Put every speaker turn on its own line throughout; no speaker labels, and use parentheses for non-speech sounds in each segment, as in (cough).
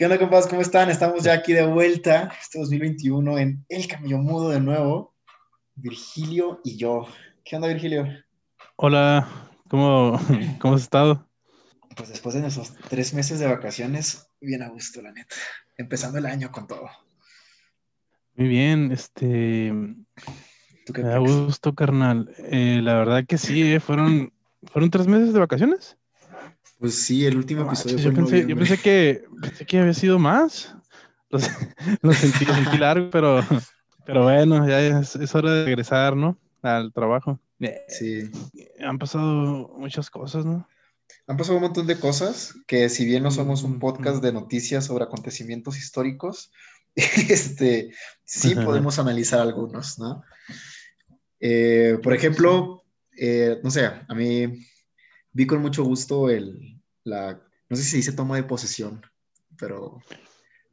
¿Qué onda, compas? ¿Cómo están? Estamos ya aquí de vuelta, este 2021, en El Cambio Mudo de nuevo. Virgilio y yo. ¿Qué onda, Virgilio?
Hola, ¿cómo, cómo has estado?
Pues después de nuestros tres meses de vacaciones, bien a gusto, la neta. Empezando el año con todo.
Muy bien, este.
¿Tú pex?
gusto, carnal. Eh, la verdad que sí, eh, fueron, fueron tres meses de vacaciones.
Pues sí, el último episodio fue
yo,
en
pensé, yo pensé que pensé que había sido más. Lo, (laughs) lo sentí, lo sentí largo, pero, pero bueno, ya es, es hora de regresar, ¿no? Al trabajo. Eh,
Sí.
han pasado muchas cosas, ¿no?
Han pasado un montón de cosas que si bien no somos un
Ujú.
podcast de noticias sobre acontecimientos históricos, (laughs) este, sí podemos analizar algunos, ¿no? Eh, por ejemplo, eh, no sé, a mí vi con mucho gusto el, la, no sé si se dice toma de posesión, pero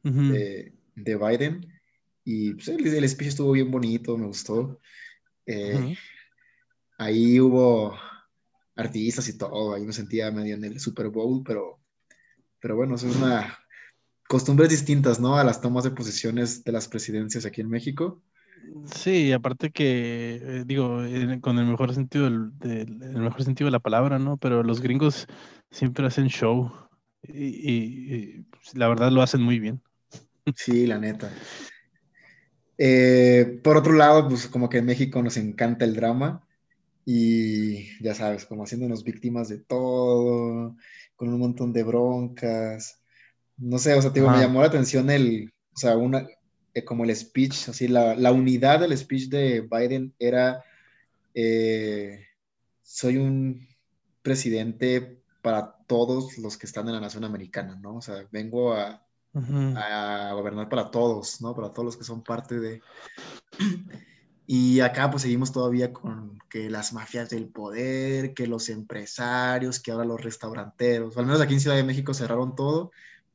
de, de Biden. Y pues, el, el speech estuvo bien bonito, me gustó. Eh. Ahí hubo artistas y todo, ahí me sentía medio en el Super Bowl, pero, pero bueno, eso es una costumbres distintas, ¿no? A las tomas de posiciones de las presidencias aquí en México.
Sí, aparte que, eh, digo, con el mejor sentido del, del- el mejor sentido de la palabra, ¿no? Pero los gringos siempre hacen show y, y- y, pues, la verdad lo hacen muy bien.
Sí, la neta. Eh, por otro lado, pues como que en México nos encanta el drama y ya sabes, como haciéndonos víctimas de todo, con un montón de broncas. No sé, o sea, te digo, me llamó la atención el, o sea, una, eh, como el speech, así, la, la unidad del speech de Biden era, eh, soy un presidente para todos los que están en la nación americana, ¿no? O sea, vengo a,
Ujú.
a gobernar para todos, ¿no? Para todos los que son parte de... Y acá pues seguimos todavía con que las mafias del poder, que los empresarios, que ahora los restauranteros, al menos aquí en Ciudad de México cerraron todo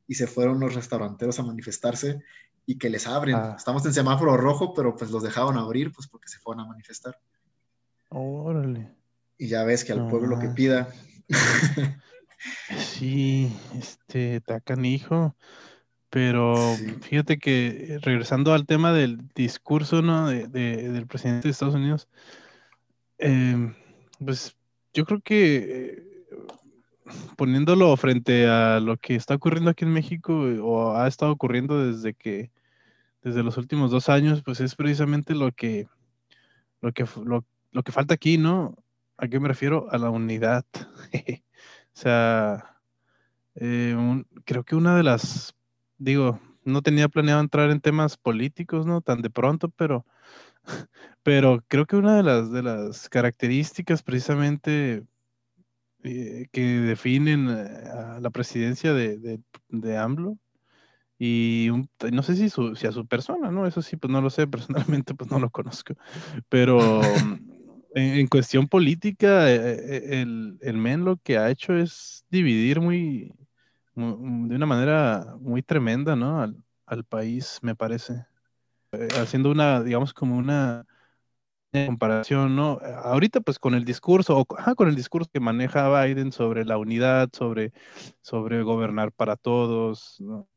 y se fueron los restauranteros a manifestarse y que les abren.
Ah.
Estamos en semáforo rojo, pero pues los dejaron abrir pues porque se fueron a manifestar.
Órale.
Y ya ves que al
No
pueblo lo que pida.
Sí, este, está canijo. Pero
Sí.
fíjate que eh, regresando al tema del discurso, ¿no? de- de- del presidente de Estados Unidos, em, pues yo creo que eh, poniéndolo frente a lo que está ocurriendo aquí en México eh, o ha estado ocurriendo desde que, desde los últimos dos años, pues es precisamente lo que, lo que, lo, lo que falta aquí, ¿no? ¿A qué me refiero? A la unidad. (laughs) O sea, eh, un- creo que una de las, digo, no tenía planeado entrar en temas políticos, ¿no? Tan de pronto, pero, (laughs) pero creo que una de las, de las características precisamente eh, que definen eh, la presidencia de, de, de AMLO y no sé si, su, si a su persona, ¿no? Eso sí, pues no lo sé, (laughs) personalmente pues no lo conozco, pero mm, en, en cuestión política, eh, el, el men lo que ha hecho es dividir muy, mu- de una manera muy tremenda, ¿no? Al, país, me parece. Eh, haciendo una, digamos, como una comparación, ¿no? Ahorita, pues con el discurso, o ajá, con el discurso que maneja Biden sobre la unidad, sobre, sobre gobernar para todos, ¿no?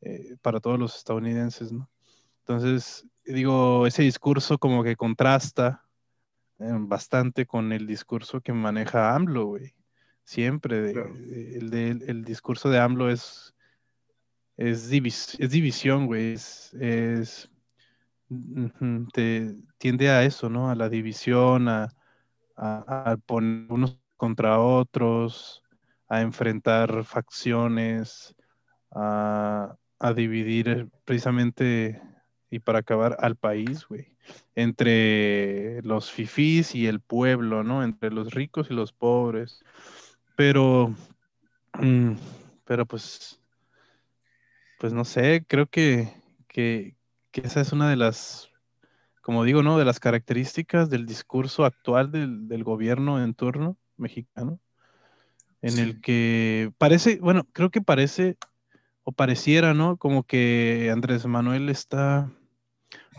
Eh, para todos los estadounidenses, ¿no? Entonces, digo, ese discurso como que contrasta eh, bastante con el discurso que maneja AMLO, güey. Siempre,
Claro.
el, de- el discurso de AMLO es, es, divis- es división, güey. Es, es- te, tiende a eso, ¿no? A la división, a, a, a poner unos contra otros, a enfrentar facciones, a, a dividir eh, precisamente y para acabar al país, güey, entre los fifís y el pueblo, ¿no? Entre los ricos y los pobres. Pero, mm, pero pues, pues no sé, creo que, que, que esa es una de las como digo, ¿no? De las características del discurso actual del, gobierno en turno mexicano, en el que parece, bueno, creo que parece, o pareciera, ¿no? Como que Andrés Manuel está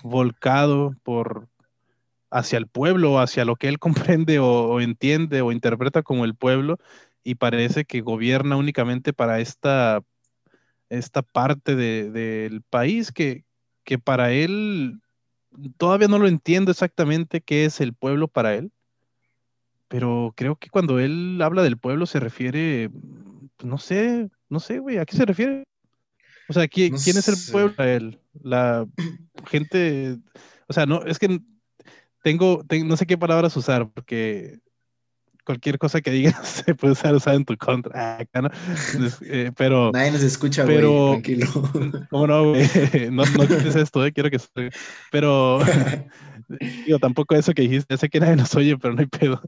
volcado por hacia el pueblo, hacia lo que él (laughs) comprende o, entiende o interpreta como el pueblo, y parece que gobierna únicamente para esta, esta parte del país que, que para él todavía no lo entiendo exactamente qué es el pueblo para él, pero creo que cuando él habla del pueblo se refiere, pues, no sé, no sé, güey, ¿a qué se refiere? O sea, ¿quién, ¿quién es el pueblo para él? La (clears throat) gente, o sea, no, es que tengo, no sé qué palabras usar, porque cualquier cosa que digas (laughs) se puede usar, usar en tu contra. Ah, ¿no? Eh, pero.
Nadie nos escucha, pero, tranquilo. (laughs)
¿Cómo no, güey? (laughs) No, no dices esto, eh, quiero que. Pero. Digo, tampoco eso que dijiste, ya sé que nadie nos oye, pero no hay pedo.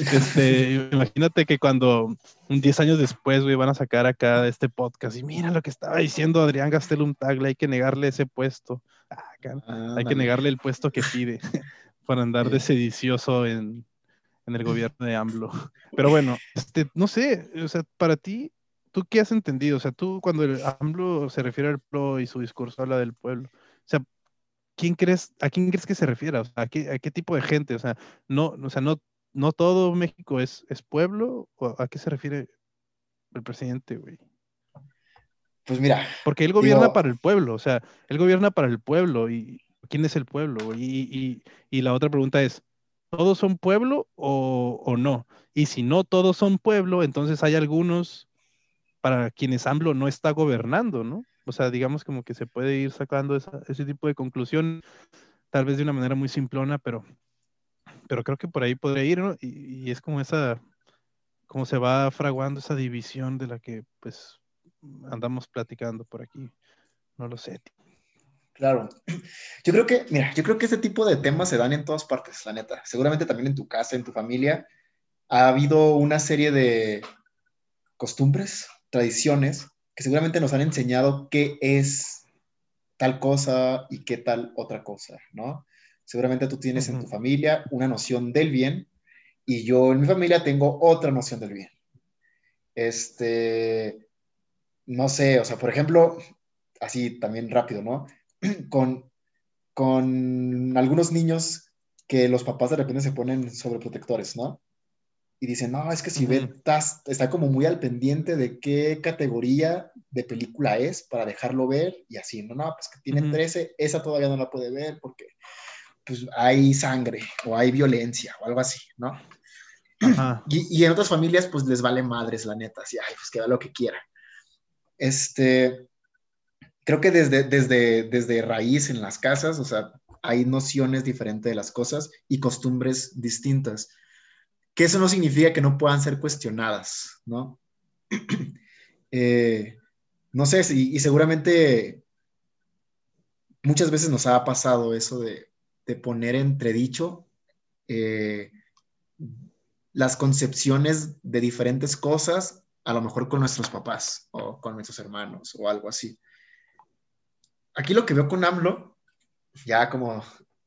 Este, imagínate que cuando, un 10 años después, güey, van a sacar acá este podcast y mira lo que estaba diciendo Adrián Gastelum Tagle, hay que negarle ese puesto. Ah, hay que negarle el puesto que pide para andar de sedicioso en, el (laughs) gobierno de AMLO. Pero bueno, este, no sé, o sea, para ti, ¿tú qué has entendido? O sea, tú cuando el AMLO se refiere al pueblo y su discurso habla del pueblo, o sea, ¿quién crees, ¿a quién crees que se refiere? O sea, ¿a qué, tipo de gente? O sea, no, o sea, no, no todo México es, es pueblo, ¿o ¿a qué se refiere el presidente, güey?
Pues mira.
Porque él gobierna para el pueblo, o sea, él gobierna para el pueblo y, ¿Quién es el pueblo? Y, la otra pregunta es, ¿todos son pueblo o, no? Y si no todos son pueblo, entonces hay algunos para quienes AMLO no está gobernando, ¿no? O sea, digamos como que se puede ir sacando ese tipo de conclusión, tal vez de una manera muy simplona, pero, pero creo que por ahí podría ir, ¿no? Y, y es como esa, como se va fraguando esa división de la que pues andamos platicando por aquí. No lo sé.
Claro. Yo creo que, mira, yo creo que este tipo de temas se dan en todas partes, la neta. Seguramente también en tu casa, en tu familia, ha habido una serie de costumbres, tradiciones, que seguramente nos han enseñado qué es tal cosa y qué tal otra cosa, ¿no? Seguramente tú tienes en tu familia una noción del bien y yo en mi familia tengo otra noción del bien. Este, no sé, o sea, por ejemplo, así también rápido, ¿no? (clears throat) con, con algunos niños que los papás de repente se ponen sobreprotectores, ¿no? Y dicen, no, es que si ve, está como muy al pendiente de qué categoría de película es para dejarlo ver y así, no, no, pues que tiene 13, esa todavía no la puede ver porque pues hay sangre o hay violencia o algo así, ¿no? (clears throat) Y, y, en otras familias pues les vale madres, la neta, así, ay, pues que haga lo que quiera. Este, creo que desde, desde, desde raíz en las casas, o sea, hay nociones diferentes de las cosas y costumbres distintas. Que eso no significa que no puedan ser cuestionadas, ¿no? (clears throat) Eh, no sé, y, seguramente muchas veces nos ha pasado eso de, de poner entredicho eh, las concepciones de diferentes cosas, a lo mejor con nuestros papás o con nuestros hermanos o algo así aquí lo que veo con AMLO, ya como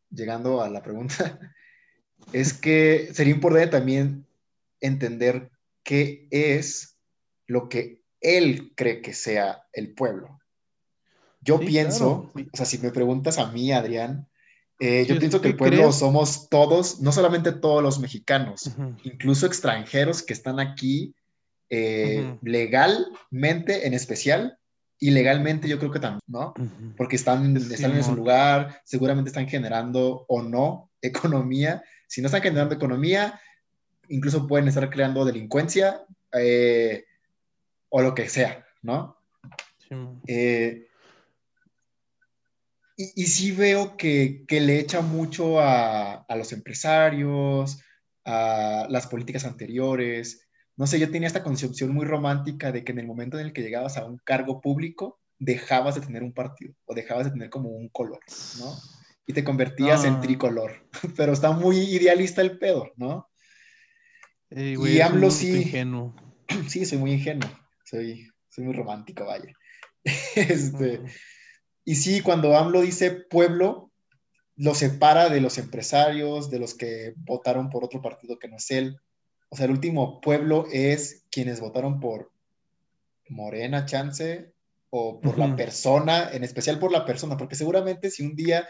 llegando a la pregunta, (laughs) es que sería importante también entender qué es lo que él cree que sea el pueblo. Yo pienso, o sea, si me preguntas a mí, Adrián, eh, yo pienso que el pueblo somos todos, no solamente todos los mexicanos, incluso extranjeros que están aquí eh, legalmente en especial ilegalmente yo creo que también, ¿no? Porque están, están en su lugar, seguramente están generando o no economía. Si no están generando economía, incluso pueden estar creando delincuencia eh, o lo que sea, ¿no? Eh, y, y, sí veo que, que le echa mucho a, a los empresarios, a las políticas anteriores, no sé, yo tenía esta concepción muy romántica de que en el momento en el que llegabas a un cargo público, dejabas de tener un partido o dejabas de tener como un color, ¿no? Y te convertías en tricolor. (laughs) Pero está muy idealista el pedo, ¿no? y AMLO sí. Ingenuo. (clears throat) Sí, soy muy ingenuo. Soy, soy muy romántico, vaya. (laughs) Este, Y sí, cuando AMLO dice pueblo, lo separa de los empresarios, de los que votaron por otro partido que no es él. O sea, el último pueblo es quienes votaron por Morena, Chance, o por la persona, en especial por la persona, porque seguramente si un día,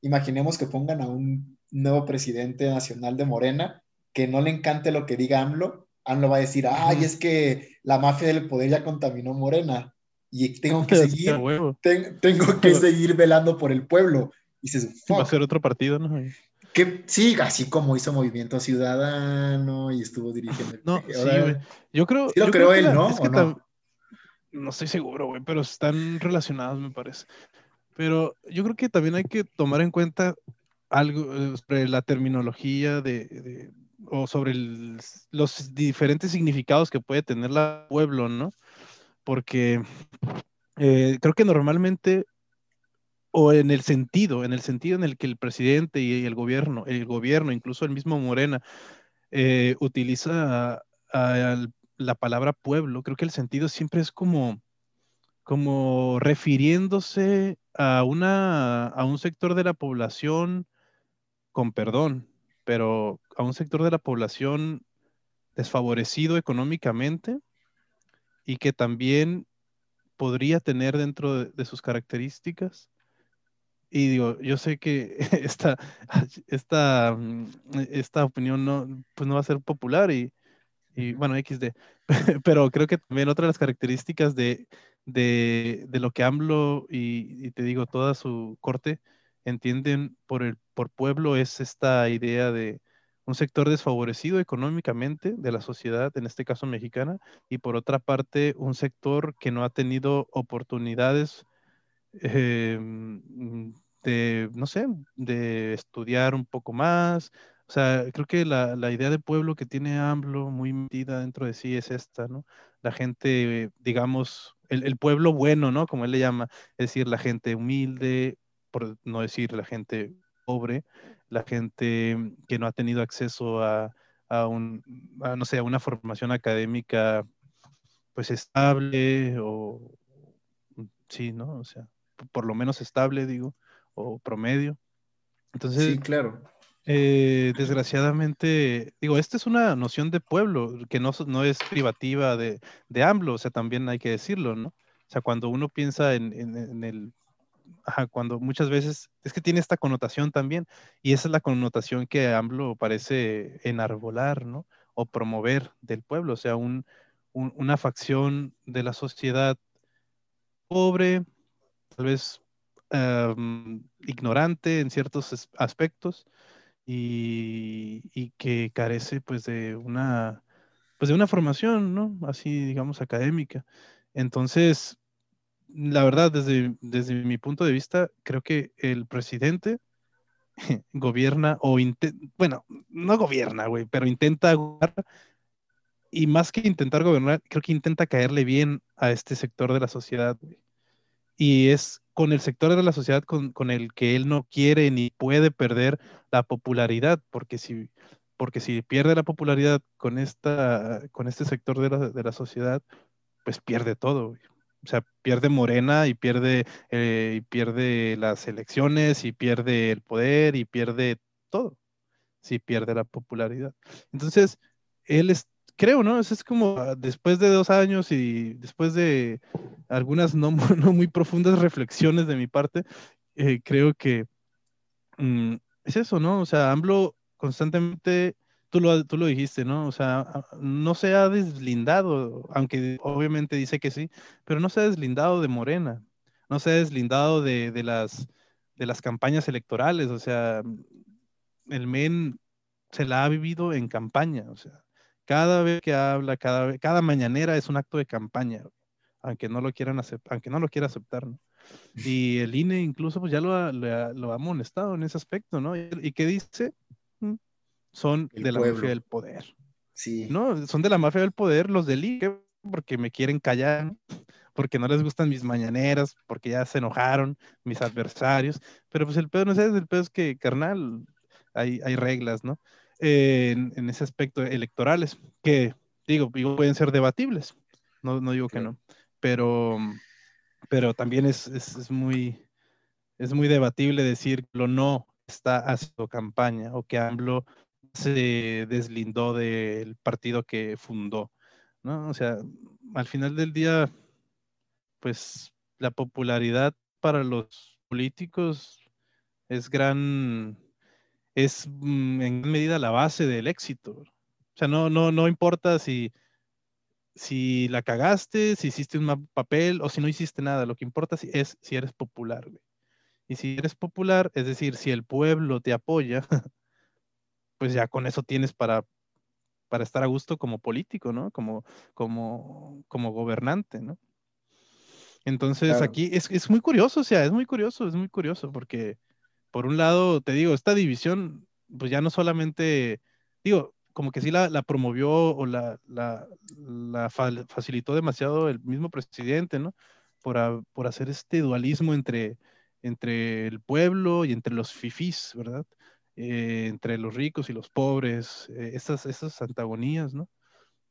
imaginemos que pongan a un nuevo presidente nacional de Morena, que no le encante lo que diga AMLO, AMLO va a decir, ay, es que la mafia del poder ya contaminó Morena y tengo que (laughs) seguir, tengo que seguir velando por el pueblo. Y
va a ser otro partido, ¿no?
Que sí, así como hizo Movimiento Ciudadano y estuvo dirigiendo.
No, sí, güey. Yo creo.
Sí lo creo, él, ¿no? no?
no estoy seguro, güey, pero están relacionados, me parece. Pero yo creo que también hay que tomar en cuenta algo eh, sobre la terminología de, o sobre los diferentes significados que puede tener la pueblo, ¿no? Porque eh, creo que normalmente o en el sentido, en el sentido en el que el presidente y el gobierno, el gobierno, incluso el mismo Morena, eh, utiliza la palabra pueblo, creo que el sentido siempre es como, como refiriéndose a, una, a un sector de la población, con perdón, pero a un sector de la población desfavorecido económicamente y que también podría tener dentro de sus características y digo, yo sé que (laughs) esta, esta, mm, esta opinión no, pues no va a ser popular y, y bueno, XD, (laughs) pero creo que también otra de las características de, de, de lo que AMLO y, y, te digo, toda su corte entienden por, el, por pueblo es esta idea de un sector desfavorecido económicamente de la sociedad, en este caso mexicana, y por otra parte, un sector que no ha tenido oportunidades Em, de, no sé, de estudiar un poco más. O sea, creo que la, idea de pueblo que tiene AMLO muy metida dentro de sí es esta, ¿no? La gente, digamos, el, pueblo bueno, ¿no? Como él le llama, es decir, la gente humilde, por no decir la gente pobre, la gente que no ha tenido acceso a, un, no sé, a una formación académica pues estable o sí, ¿no? O sea, por lo menos estable, digo, o promedio. Entonces,
sí, claro.
Eh, desgraciadamente, digo, esta es una noción de pueblo que no, no es privativa de, de, AMLO, o sea, también hay que decirlo, ¿no? O sea, cuando uno piensa en, en, el, ajá, cuando muchas veces, es que tiene esta connotación también, y esa es la connotación que AMLO parece enarbolar, ¿no? O promover del pueblo, o sea, un, una facción de la sociedad pobre, tal vez em, ignorante en ciertos aspectos y, que carece pues de una pues de una formación, ¿no? Así digamos académica. Entonces, la verdad, desde, desde mi punto de vista, creo que el presidente (laughs) gobierna o bueno, no gobierna, güey, pero intenta gobernar y más que intentar gobernar, creo que intenta caerle bien a este sector de la sociedad, y es con el sector de la sociedad con, el que él no quiere ni puede perder la popularidad, porque si, porque si pierde la popularidad con, esta, con este sector de la, sociedad, pues pierde todo. O sea, pierde Morena y pierde, eh, y pierde las elecciones y pierde el poder y pierde todo. Si pierde la popularidad. Entonces, él es, creo, ¿no? Es como ah, después de dos años y después de algunas (laughs) no, muy profundas reflexiones de mi parte, eh, creo que mm, es eso, ¿no? O sea, AMLO constantemente, tú lo, tú lo dijiste, ¿no? O sea, ah, no se ha deslindado, aunque obviamente dice que sí, pero no se ha deslindado de Morena, no se ha deslindado de, de las, de las campañas electorales, o sea, el MEN se la ha vivido en campaña, o sea, cada vez que habla, cada, cada mañanera es un acto de campaña, aunque no lo quieran aceptar, aunque no lo quiera aceptar, ¿no? Y el INE incluso pues ya lo ha, lo ha amonestado en ese aspecto, ¿no? ¿Y qué dice? Mm, son de la mafia del poder.
Sí.
No, son de la mafia del poder los del INE porque me quieren callar, porque no les gustan mis mañaneras, porque ya se enojaron mis adversarios, pero pues el pedo no es el pedo es que, carnal, hay, hay reglas, ¿no? En, ese aspecto electorales, que digo, pueden ser debatibles, no, no digo que no, pero, pero también es, es, muy, es muy debatible decir lo no está haciendo campaña o que AMLO se deslindó del partido que fundó, ¿no? O sea, al final del día, pues la popularidad para los políticos es gran, es mm, en gran medida la base del éxito. O sea, no, no, no importa si, si la cagaste, si hiciste un papel o si no hiciste nada. Lo que importa es si eres popular, Y si eres popular, es decir, si el pueblo te apoya, (laughs) pues ya con eso tienes para, para estar a gusto como político, ¿no? Como, como, como gobernante, ¿no? Entonces aquí es, es, muy curioso, o sea, es muy curioso, es muy curioso, porque por un lado, te digo, esta división, pues ya no solamente, digo, como que sí la, la promovió o la, la, la, facilitó demasiado el mismo presidente, ¿no? Por, por hacer este dualismo entre, entre el pueblo y entre los fifís, ¿verdad? Eh, entre los ricos y los pobres, eh, esas, esas antagonías, ¿no?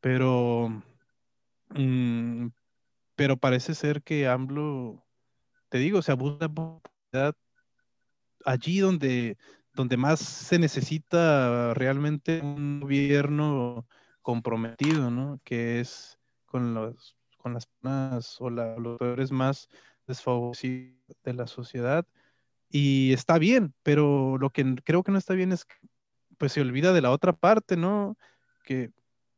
Pero, mm, pero parece ser que AMLO, te digo, se abusa de popularidad allí donde, donde más se necesita realmente un gobierno comprometido, ¿no? Que es con, los, con las personas o los peores más desfavorecidos de la sociedad y está bien, pero lo que creo que no está bien es que pues se olvida de la otra parte, ¿no? Que,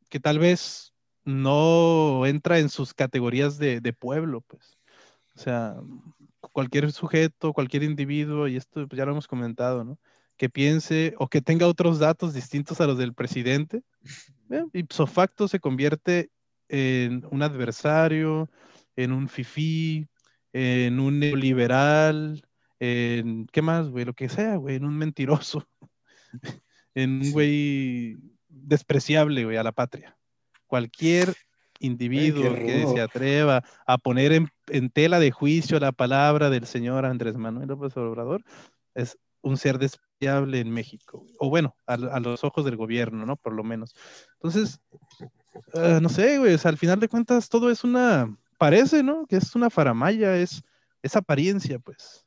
que tal vez no entra en sus categorías de, de, pueblo, pues. O sea, cualquier sujeto, cualquier individuo, y esto pues, ya lo hemos comentado, ¿no? Que piense o que tenga otros datos distintos a los del presidente, ¿eh? ipso facto se convierte en un adversario, en un fifí, en un neoliberal, en, ¿qué más, güey? Lo que sea, güey, en un mentiroso, (laughs) en un güey despreciable, güey, a la patria. Cualquier individuo que se atreva a poner en, tela de juicio la palabra del señor Andrés Manuel López Obrador es un ser despreciable en México, o bueno, a, los ojos del gobierno, ¿no? Por lo menos. Entonces, ah, no sé, güey, al final de cuentas todo es una, parece, ¿no? Que es una faramaya, es, es apariencia, pues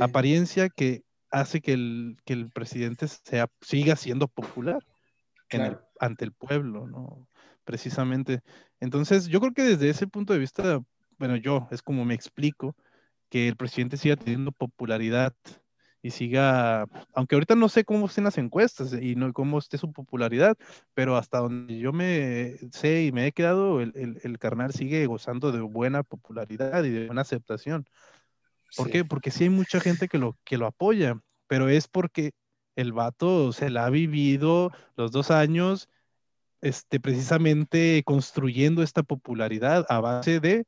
apariencia que hace que el, que el presidente sea, siga siendo popular ante el pueblo, ¿no? Precisamente. Entonces, yo creo que desde ese punto de vista, bueno, yo es como me explico que el presidente siga teniendo popularidad y siga, aunque ahorita no sé cómo estén las encuestas y no cómo esté su popularidad, pero hasta donde yo me sé y me he quedado, el, el, el carnal sigue gozando de buena popularidad y de buena aceptación. ¿Por qué? Porque sí hay mucha gente que lo, que lo apoya, pero es porque el vato se la ha vivido los dos años este, precisamente construyendo esta popularidad a base de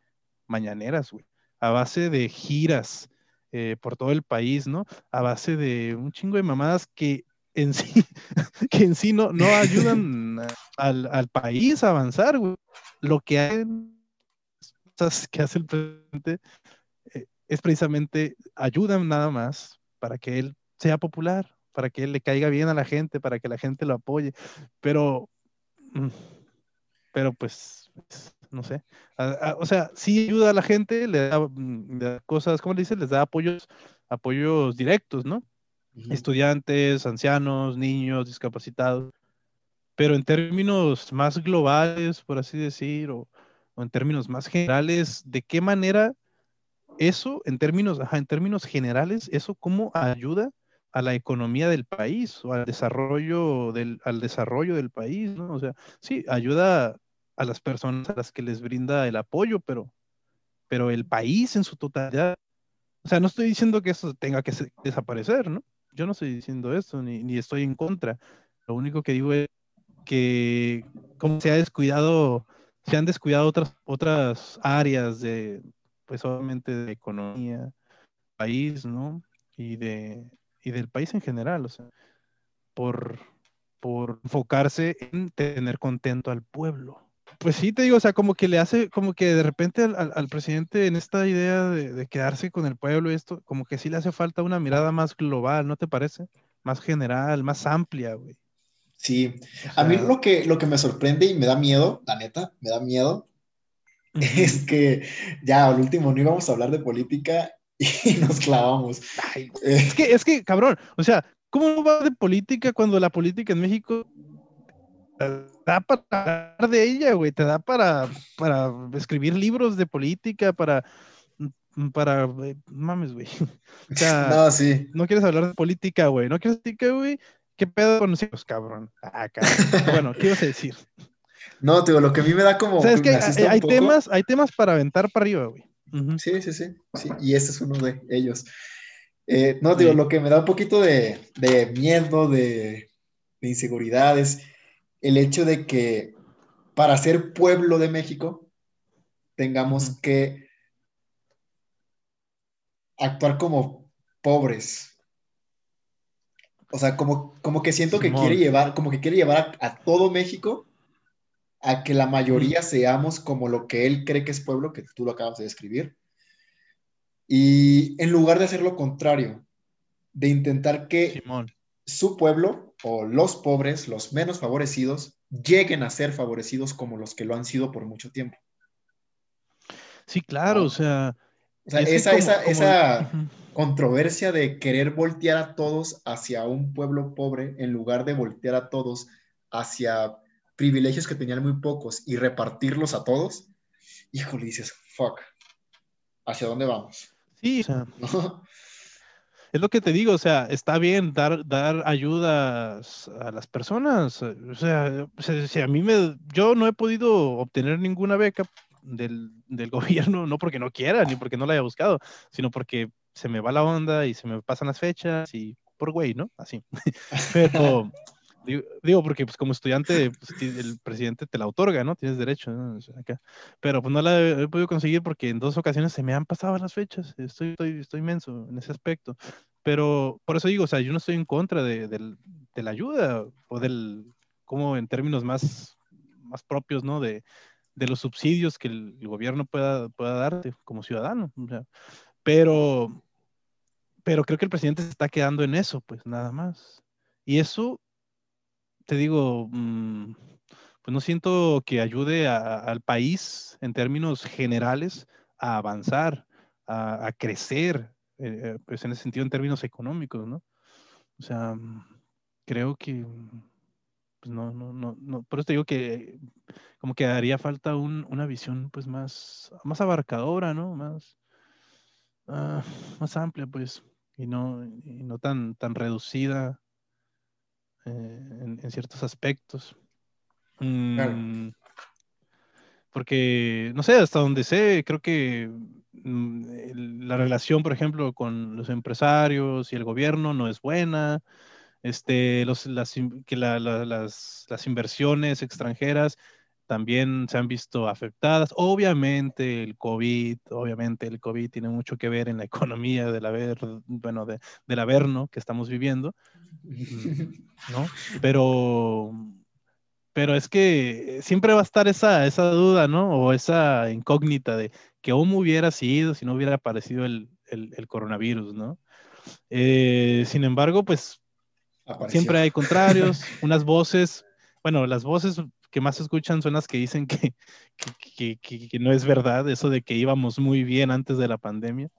mañaneras, güey, a base de giras eh, por todo el país, ¿no? A base de un chingo de mamadas que en sí, (laughs) que en sí no, no ayudan al, al, país a avanzar, güey. Lo que que hace el presidente es precisamente ayudan nada más para que él sea popular, para que él le caiga bien a la gente, para que la gente lo apoye. Pero, mm, pero pues, no sé. o sea, sí ayuda a la gente, le da, mm, cosas, ¿cómo le dice? Les da apoyos, apoyos directos, ¿no? Estudiantes, ancianos, niños, discapacitados. Pero en términos más globales, por así decir, o en términos más generales, ¿de qué manera eso en términos, en términos generales, eso cómo ayuda a la economía del país o al desarrollo del, al desarrollo del país, ¿no? O sea, sí, ayuda a las personas a las que les brinda el apoyo, pero, pero el país en su totalidad, o sea, no estoy diciendo que eso tenga que desaparecer, ¿no? Yo no estoy diciendo eso, ni, ni estoy en contra. Lo único que digo es que como se ha descuidado, se han descuidado otras, otras áreas de, pues obviamente de economía, país, ¿no? Y, de, y del país en general, o sea, por, por enfocarse en tener contento al pueblo. Pues sí, te digo, o sea, como que le hace, como que de repente al, al, presidente en esta idea de, de, quedarse con el pueblo y esto, como que sí le hace falta una mirada más global, ¿no te parece? Más general, más amplia, güey.
Sí, a mí lo que, lo que me sorprende y me da miedo, la neta, me da miedo, (laughs) es que ya al último no íbamos a hablar de política (laughs) y nos clavamos.
Eh, es, que, es que, cabrón, o sea, ¿cómo va de política cuando la política en México da para hablar de ella, güey? Te da para, para escribir libros de política, para para, mames, güey. (laughs) O sea, (laughs) no, sí. no quieres hablar de política, güey. No quieres política, güey. ¿Qué pedo con los cabrón? Ah, cabrón. (laughs) bueno, ¿qué ibas a decir?
No, digo, lo que a mí me da como.
O sea, es que hay, temas, hay temas para aventar para arriba, güey.
Sí, sí, sí, sí. Y este es uno de ellos. Eh, no, digo, lo que me da un poquito de, de miedo, de, de inseguridad es el hecho de que para ser pueblo de México tengamos que actuar como pobres. O sea, como, como que siento que quiere llevar, como que quiere llevar a, todo México a que la mayoría seamos como lo que él cree que es pueblo, que tú lo acabas de describir. Y en lugar de hacer lo contrario, de intentar que su pueblo o los pobres, los menos favorecidos, lleguen a ser favorecidos como los que lo han sido por mucho tiempo.
Sí, claro, o sea,
o sea, esa, esa, controversia de querer voltear a todos hacia un pueblo pobre en lugar de voltear a todos hacia privilegios que tenían muy pocos y repartirlos a todos, híjole, dices, fuck, ¿hacia dónde vamos?
Sí, o sea, (laughs) es lo que te digo, o sea, está bien dar, dar ayudas a las personas, o sea, si a mí me, yo no he podido obtener ninguna beca del, del, (laughs) gobierno, no porque no quiera, ni porque no la haya buscado, sino porque se me va la onda y se me pasan las fechas y por güey, ¿no? Así. (laughs) Pero digo, porque pues como estudiante, pues, el presidente te la otorga, ¿no? Tienes derecho, ¿no? Acá. Pero pues no la he, podido conseguir porque en dos ocasiones se me han pasado las fechas. Estoy, estoy, estoy inmenso en ese aspecto. Pero por eso digo, o sea, yo no estoy en contra de, de la ayuda o del, como en términos más, más propios, ¿no? De, de los subsidios que el, gobierno pueda, pueda darte como ciudadano. pero, pero creo que el presidente se está quedando en eso, pues nada más. Y eso, te digo, mm, pues no siento que ayude al país en términos generales a avanzar, a, crecer, eh, pues en ese sentido en términos económicos, ¿no? O sea, creo que pues no, no, no, no, por eso te digo que como que haría falta una visión pues más, más abarcadora, ¿no? Más, ah, más amplia, pues, y no, no tan, tan reducida eh, en, ciertos aspectos. Mm, porque, no sé, hasta donde sé, creo que mm, la relación, por ejemplo, con los empresarios y el gobierno no es buena este, los, las, que las, las, inversiones extranjeras también se han visto afectadas. Obviamente el COVID, obviamente el COVID tiene mucho que ver en la economía del haber, bueno, de, del averno que estamos viviendo, ¿no? Pero, pero es que siempre va a estar esa, esa duda, ¿no? O esa incógnita de que cómo hubiera sido si no hubiera aparecido el, el, el coronavirus, ¿no? Eh, sin embargo, pues Siempre hay contrarios, (laughs) unas voces, bueno, las voces que más escuchan son las que dicen que, que, que, no es verdad eso de que íbamos muy bien antes de la pandemia,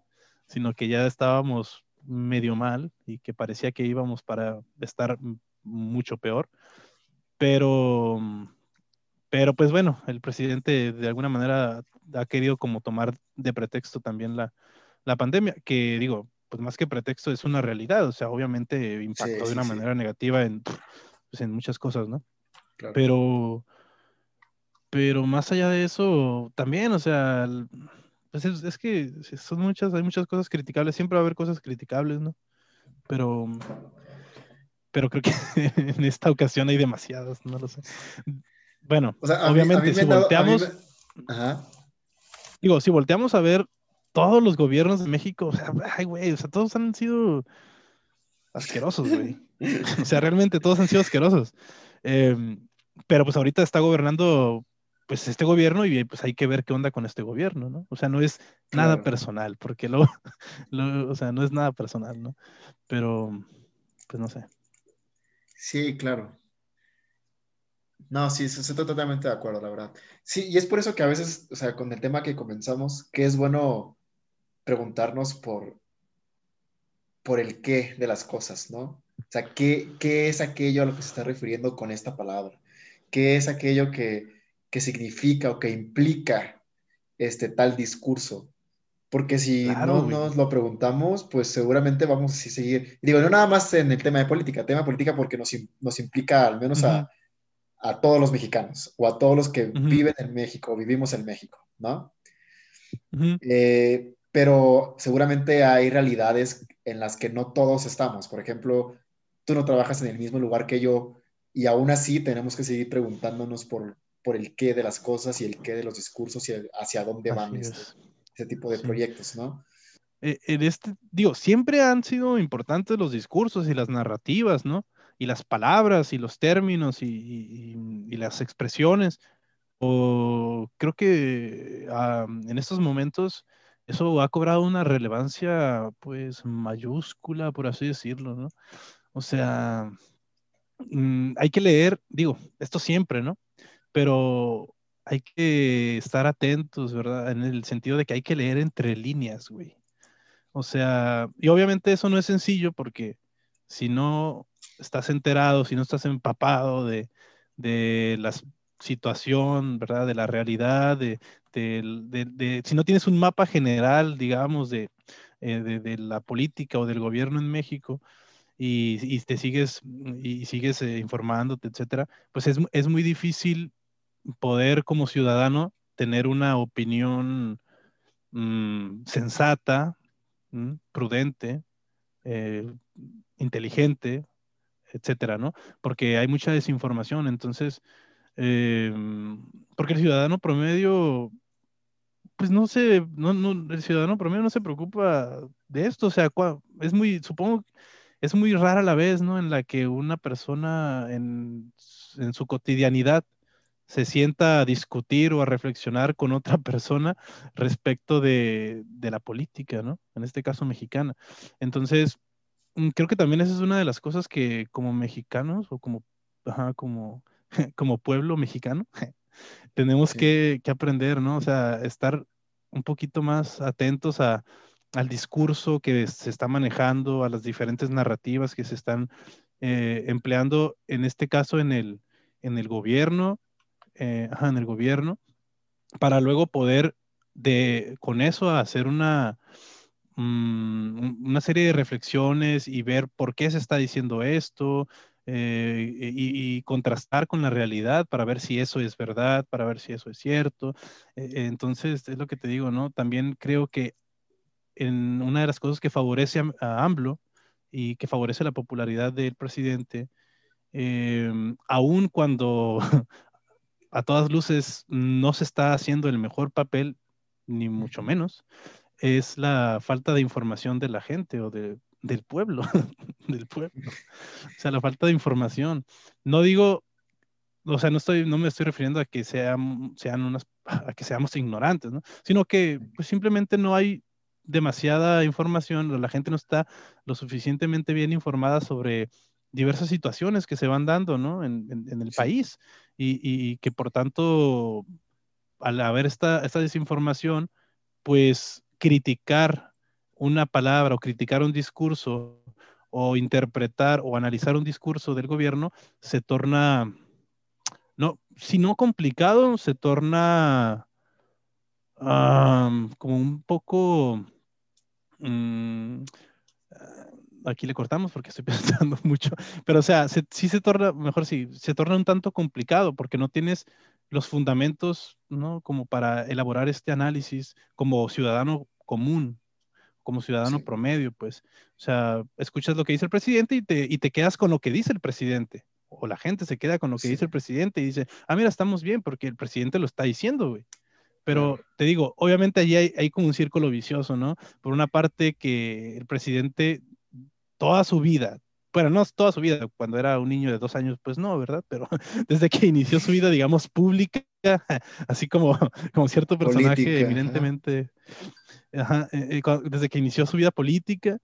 sino que ya estábamos medio mal y que parecía que íbamos para estar mucho peor. Pero, pero pues bueno, el presidente de alguna manera ha querido como tomar de pretexto también la, la pandemia, que digo, pues más que pretexto es una realidad, o sea, obviamente impactó de una manera negativa en, pues, en muchas cosas, ¿no? Pero, pero más allá de eso, también, o sea, pues es, que son muchas, hay muchas cosas criticables, siempre va a haber cosas criticables, ¿no? Pero, pero creo que (laughs) en esta ocasión hay demasiadas, no lo sé. Bueno, obviamente, si volteamos, digo, si volteamos a ver todos los gobiernos de México, o sea, ay, güey, o sea, todos han sido asquerosos, güey. (laughs) o sea, realmente todos han sido asquerosos. Em, pero pues ahorita está gobernando pues este gobierno y pues hay que ver qué onda con este gobierno, ¿no? O sea, no es nada personal, porque (laughs) lo, o sea, no es nada personal, ¿no? Pero, pues no sé.
Sí, claro. No, sí, estoy totalmente de acuerdo, la verdad. Sí, y es por eso que a veces, o sea, con el tema que comenzamos, que es bueno preguntarnos por, por el qué de las cosas, ¿no? O sea, ¿qué, ¿qué, es aquello a lo que se está refiriendo con esta palabra? ¿Qué es aquello que, que significa o que implica este tal discurso? Porque si no nos lo preguntamos, pues seguramente vamos a seguir. Digo, no nada más en el tema de política, tema de política porque nos, nos implica al menos a, a, todos los mexicanos o a todos los que viven en México o vivimos en México, ¿no? Eh, pero seguramente hay realidades en las que no todos estamos. Por ejemplo, tú no trabajas en el mismo lugar que yo y aún así tenemos que seguir preguntándonos por, por el qué de las cosas y el qué de los discursos y hacia dónde van este, ese tipo de proyectos, ¿no?
Eh, en este, digo, siempre han sido importantes los discursos y las narrativas, ¿no? Y las palabras y los términos y, las expresiones. O creo que en estos momentos eso ha cobrado una relevancia, pues, mayúscula, por así decirlo, ¿no? O sea, mm, hay que leer, digo, esto siempre, ¿no? Pero hay que estar atentos, ¿verdad? En el sentido de que hay que leer entre líneas, güey. O sea, y obviamente eso no es sencillo porque si no estás enterado, si no estás empapado de, de la situación, ¿verdad? De la realidad, de, de, si no tienes un mapa general, digamos, de, eh, de, la política o del gobierno en México, y, te sigues, y sigues eh, informándote, etcétera, pues es, es, muy difícil poder como ciudadano tener una opinión mm, sensata, mm, prudente, eh, inteligente, etcétera, ¿no? Porque hay mucha desinformación, entonces, em, porque el ciudadano promedio, pues no no, no, el ciudadano promedio no se preocupa de esto, o sea, es muy, supongo, es muy rara la vez, ¿no? En la que una persona en, en su cotidianidad se sienta a discutir o a reflexionar con otra (laughs) persona respecto de, la política, ¿no? En este caso mexicana. Entonces, mm, creo que también esa es una de las cosas que como mexicanos o como, como, (laughs) como pueblo mexicano (laughs) tenemos que, aprender, ¿no? O sea, estar un poquito más atentos a, al discurso que se está manejando, a las diferentes narrativas que se están eh, empleando, en este caso en el, en el gobierno eh, en el gobierno, para luego poder de, con eso hacer una, mm, una serie de reflexiones y ver por qué se está diciendo esto eh, y, contrastar con la realidad para ver si eso es verdad, para ver si eso es cierto. E, entonces, es lo que te digo, ¿no? También creo que en una de las cosas que favorece a, AMLO y que favorece la popularidad del presidente, aún cuando (laughs) a todas luces no se está haciendo el mejor papel, ni mucho menos, es la falta de información de la gente o del pueblo, (laughs) del pueblo. O sea, la falta de información. No digo, o sea, no estoy, no me estoy refiriendo a que sean, sean unas, a que seamos ignorantes, ¿no? Sino que pues, simplemente no hay demasiada información, la gente no está lo suficientemente bien informada sobre diversas situaciones que se van dando, ¿no? En, el país y, que por tanto, al haber esta, esta desinformación, pues criticar una palabra o criticar un discurso o interpretar o analizar un discurso del gobierno se torna, no, si no complicado, se torna como un poco... Mm, aquí le cortamos porque estoy (laughs) pensando mucho, pero o sea, sí se torna, mejor sí, se torna un tanto complicado porque no tienes los fundamentos, ¿no? Como para elaborar este análisis como ciudadano común, como ciudadano promedio, pues. O sea, escuchas lo que dice el presidente y te, y te quedas con lo que dice el presidente. O la gente se queda con lo que dice el presidente y dice, ah, mira, estamos bien porque el presidente lo está diciendo, güey. Pero te digo, obviamente allí hay, hay, como un círculo vicioso, ¿no? Por una parte que el presidente toda su vida, bueno, no toda su vida, cuando era un niño de dos años, pues no, ¿verdad? (laughs) Pero desde que inició su vida, digamos, pública, (laughs) así como, como cierto personaje evidentemente, eh, eh, desde que inició su vida política,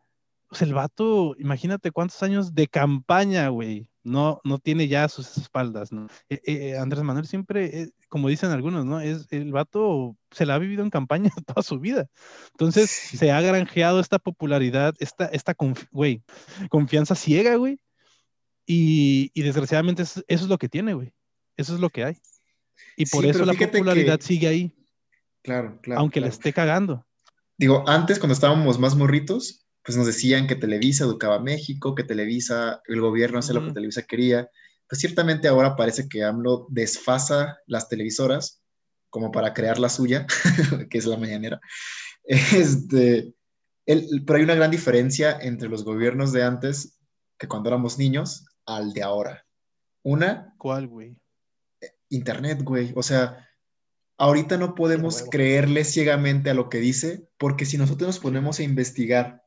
pues el vato, imagínate cuántos años de campaña, güey, no, no tiene ya sus espaldas, ¿no? Eh, eh, Andrés Manuel siempre, como dicen algunos, ¿no? Es el vato se la ha vivido en campaña (laughs) toda su vida. Entonces se ha granjeado esta popularidad, esta, esta güey, confianza ciega, güey. Y, desgraciadamente eso, es lo que tiene, güey. Eso es lo que hay. Y por eso la popularidad sigue ahí.
Claro, claro.
Aunque le esté cagando.
Digo, antes cuando estábamos más morritos, pues nos decían que Televisa educaba a México, que Televisa, el gobierno hacía lo que Televisa quería. Pues ciertamente ahora parece que AMLO desfasa las televisoras como para crear la suya, (laughs) que es la mañanera. Este, pero hay una gran diferencia entre los gobiernos de antes, que cuando éramos niños, al de ahora. Una.
¿Cuál, güey?
Internet, güey. O sea, ahorita no podemos creerle ciegamente a lo que dice, porque si nosotros nos ponemos a investigar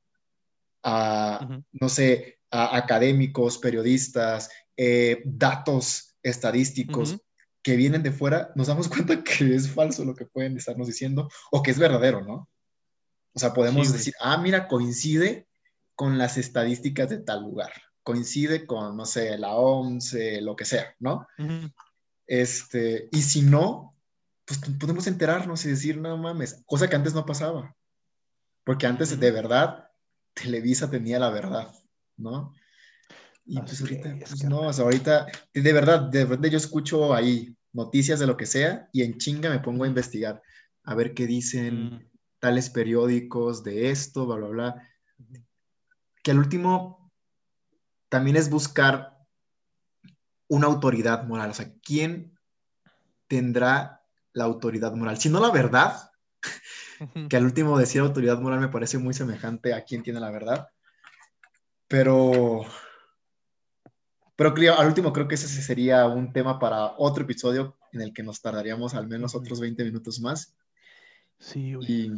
a, no sé, a académicos, periodistas, eh, datos estadísticos que vienen de fuera, nos damos (laughs) cuenta que es falso lo que pueden estarnos diciendo o que es verdadero, ¿no? O sea, podemos decir, ah, mira, coincide con las estadísticas de tal lugar, coincide con, no sé, la OMS, lo que sea, ¿no? Este, y si no, pues podemos enterarnos y decir, no mames, cosa que antes no pasaba. Porque antes de verdad Televisa tenía la verdad, ¿no? Y pues ahorita, pues no, o sea, ahorita, de verdad, de verdad yo escucho ahí noticias de lo que sea y en chinga me pongo a investigar, a ver qué dicen mm. tales periódicos de esto, bla, bla, bla. Que al último también es buscar una autoridad moral, o sea, ¿quién tendrá la autoridad moral? Si no la verdad, que al último decir autoridad moral me parece muy semejante a quien tiene la verdad. Pero, pero creo, al último creo que ese sería un tema para otro episodio en el que nos tardaríamos al menos otros 20 minutos más.
Sí,
Y,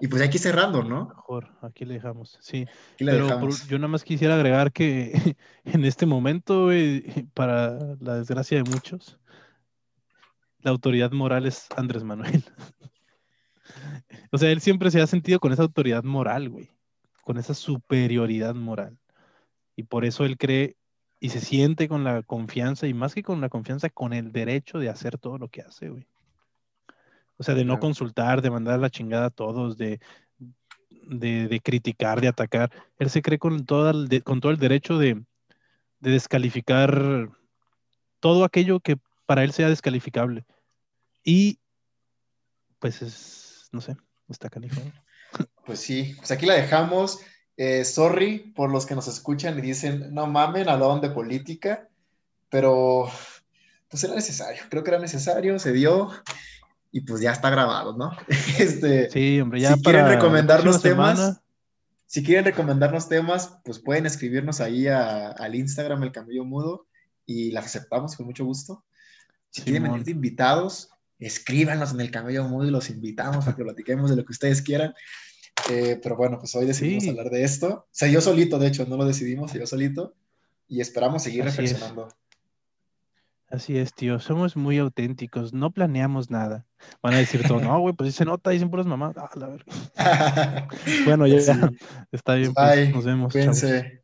y pues aquí cerrando, ¿no?
Mejor, aquí le dejamos, sí. Pero yo nada más quisiera agregar que (laughs) en este momento, para la desgracia de muchos, la autoridad moral es Andrés Manuel. (laughs) (laughs) O sea, él siempre se ha sentido con esa autoridad moral, güey, con esa superioridad moral. Y por eso él cree y se siente con la confianza, y más que con la confianza, con el derecho de hacer todo lo que hace, güey. O sea, de no consultar, de mandar la chingada a todos, de, de, criticar, de atacar. Él se cree con, todo el, con todo el derecho de, de descalificar todo aquello que para él sea descalificable. Y pues es no sé, está canijo. (laughs)
Pues sí, pues aquí la dejamos. Eh, sorry por los que nos escuchan y dicen, no mamen, hablaban de política, pero pues era necesario, creo que era necesario, se dio y pues ya está grabado, ¿no? (laughs) Este,
sí, hombre, ya
si quieren recomendarnos temas, si quieren recomendarnos temas, pues pueden escribirnos ahí al Instagram El Camello Mudo y las aceptamos con mucho gusto. Si quieren venir de invitados, escríbanos en el camello y los invitamos a que platiquemos de lo que ustedes quieran. Eh, pero bueno, pues hoy decidimos hablar de esto. O sea, yo solito, de hecho, no lo decidimos, yo solito. Y esperamos seguir reflexionando.
Así es, tío. Somos muy auténticos. No planeamos nada. Van a decir todo, (laughs) no, güey, pues se nota, dicen puras mamás. Ah, la (laughs) bueno, ya, está bien. Pues, nos vemos.
Cuídense.